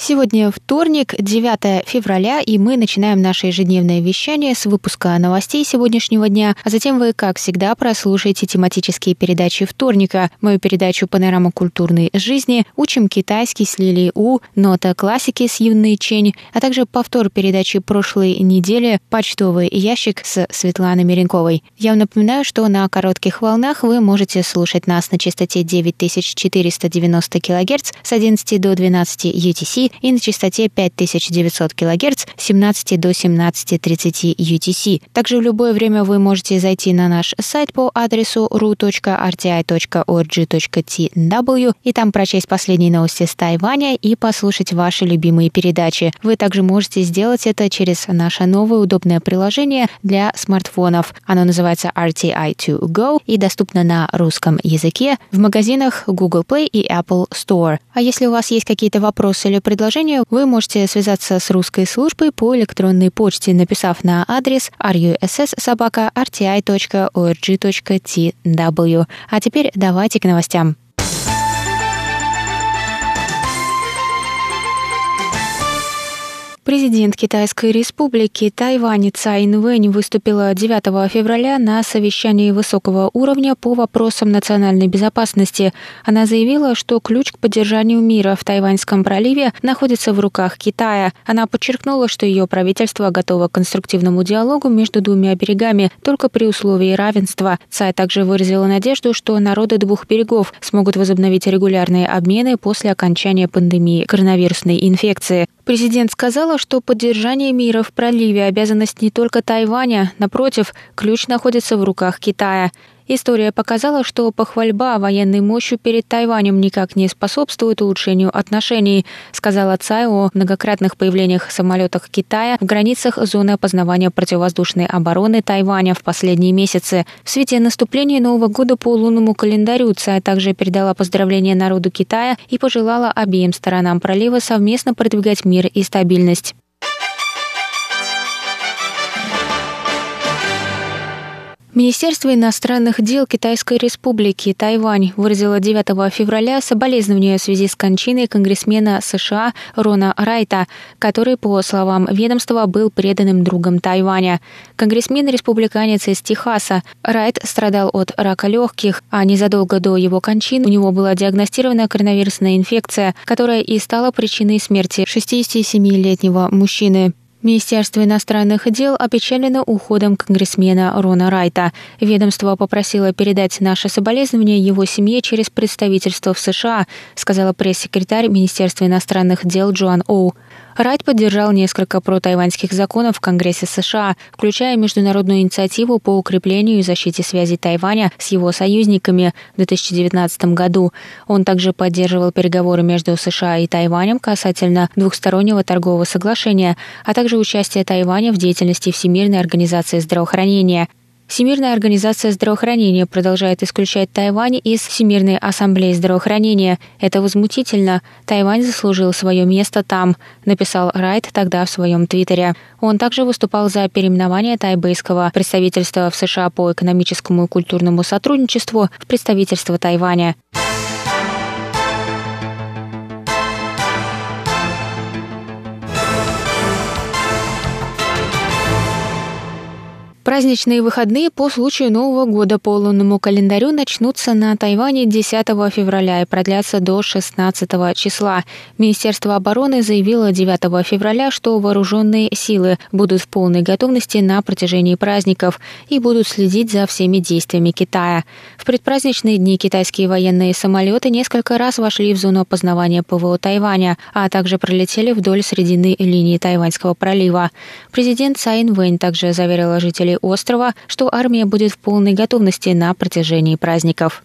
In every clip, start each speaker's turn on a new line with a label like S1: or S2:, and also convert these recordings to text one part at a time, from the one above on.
S1: Сегодня вторник, 9 февраля, и мы начинаем наше ежедневное вещание с выпуска новостей сегодняшнего дня, а затем вы, как всегда, прослушаете тематические передачи вторника, мою передачу «Панорама культурной жизни», «Учим китайский» с Лилией У, «Нота классики» с Юной Чень, а также повтор передачи прошлой недели «Почтовый ящик» с Светланой Меренковой. Я вам напоминаю, что на коротких волнах вы можете слушать нас на частоте 9490 кГц с 11 до 12 UTC и на частоте 5900 кГц с 17 до 17.30 UTC. Также в любое время вы можете зайти на наш сайт по адресу ru.rti.org.tw и там прочесть последние новости с Тайваня и послушать ваши любимые передачи. Вы также можете сделать это через наше новое удобное приложение для смартфонов. Оно называется RTI2 Go и доступно на русском языке в магазинах Google Play и Apple Store. А если у вас есть какие-то вопросы или предложения, предложения, вы можете связаться с русской службой по электронной почте, написав на адрес russsobaka.rti.org.tw. А теперь давайте к новостям. Президент Китайской республики Тайвань Цай Инвэнь выступила 9 февраля на совещании высокого уровня по вопросам национальной безопасности. Она заявила, что ключ к поддержанию мира в Тайваньском проливе находится в руках Китая. Она подчеркнула, что ее правительство готово к конструктивному диалогу между двумя берегами только при условии равенства. Цай также выразила надежду, что народы двух берегов смогут возобновить регулярные обмены после окончания пандемии коронавирусной инфекции. Президент сказала, что поддержание мира в проливе – обязанность не только Тайваня, напротив, ключ находится в руках Китая. История показала, что похвальба военной мощью перед Тайванем никак не способствует улучшению отношений, сказала Цай о многократных появлениях самолетов Китая в границах зоны опознавания противовоздушной обороны Тайваня в последние месяцы. В свете наступления Нового года по лунному календарю Цай также передала поздравления народу Китая и пожелала обеим сторонам пролива совместно продвигать мир и стабильность. Министерство иностранных дел Китайской Республики Тайвань выразило 9 февраля соболезнования в связи с кончиной конгрессмена США Рона Райта, который, по словам ведомства, был преданным другом Тайваня. Конгрессмен-республиканец из Техаса. Райт страдал от рака легких, а незадолго до его кончины у него была диагностирована коронавирусная инфекция, которая и стала причиной смерти 67-летнего мужчины. Министерство иностранных дел опечалено уходом конгрессмена Рона Райта. Ведомство попросило передать наше соболезнование его семье через представительство в США, сказала пресс-секретарь Министерства иностранных дел Джоан Оу. Райт поддержал несколько протайваньских законов в Конгрессе США, включая международную инициативу по укреплению и защите связи Тайваня с его союзниками в 2019 году. Он также поддерживал переговоры между США и Тайванем касательно двухстороннего торгового соглашения, а также участие Тайваня в деятельности Всемирной организации здравоохранения. Всемирная организация здравоохранения продолжает исключать Тайвань из Всемирной ассамблеи здравоохранения. Это возмутительно. Тайвань заслужил свое место там, написал Райт тогда в своем твиттере. Он также выступал за переименование тайбэйского представительства в США по экономическому и культурному сотрудничеству в представительство Тайваня. Праздничные выходные по случаю Нового года по лунному календарю начнутся на Тайване 10 февраля и продлятся до 16 числа. Министерство обороны заявило 9 февраля, что вооруженные силы будут в полной готовности на протяжении праздников и будут следить за всеми действиями Китая. В предпраздничные дни китайские военные самолеты несколько раз вошли в зону опознавания ПВО Тайваня, а также пролетели вдоль средины линии Тайваньского пролива. Президент Цайн Вэнь также заверила жителей острова, что армия будет в полной готовности на протяжении праздников.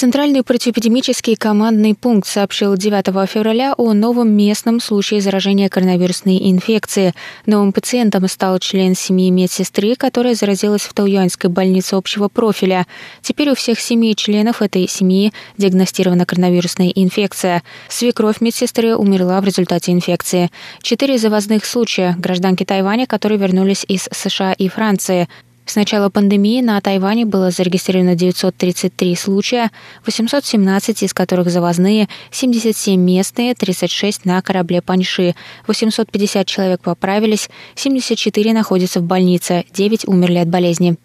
S1: Центральный противоэпидемический командный пункт сообщил 9 февраля о новом местном случае заражения коронавирусной инфекцией. Новым пациентом стал член семьи медсестры, которая заразилась в Тауюаньской больнице общего профиля. Теперь у всех семи членов этой семьи диагностирована коронавирусная инфекция. Свекровь медсестры умерла в результате инфекции. Четыре завозных случая гражданки Тайваня, которые вернулись из США и Франции. С начала пандемии на Тайване было зарегистрировано 933 случая, 817 из которых завозные, 77 местные, 36 на корабле Паньши. 850 человек поправились, 74 находятся в больнице, 9 умерли от болезни.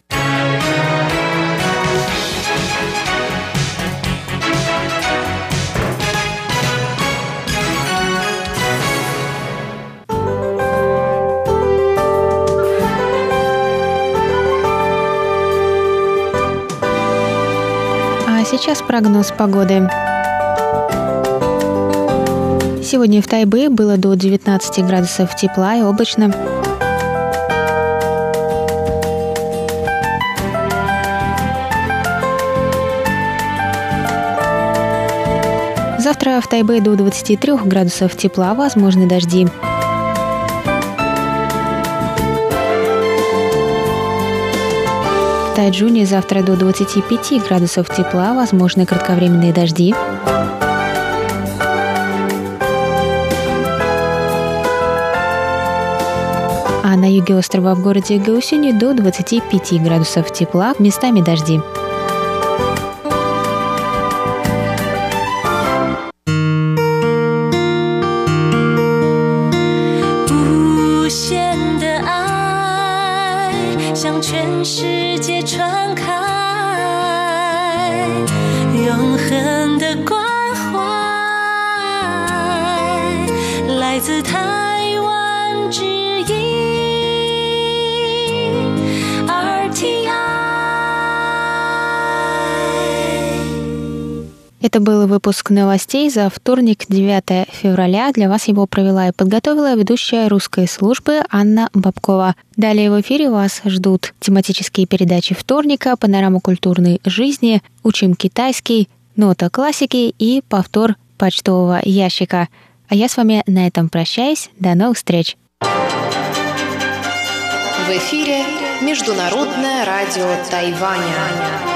S1: Сейчас прогноз погоды. Сегодня в Тайбе было до 19 градусов тепла и облачно. Завтра в Тайбе до 23 градусов тепла, возможны дожди. Тайджуне завтра до 25 градусов тепла, возможны кратковременные дожди. А на юге острова в городе Гаусюни до 25 градусов тепла, местами дожди.
S2: 向全世界传开永恒的关怀来自他。
S1: Это был выпуск новостей за вторник, 9 февраля. Для вас его провела и подготовила ведущая русской службы Анна Бабкова. Далее в эфире вас ждут тематические передачи вторника, панорама культурной жизни, учим китайский, нота классики и повтор почтового ящика. А я с вами на этом прощаюсь. До новых встреч!
S3: В эфире Международное радио Тайваня.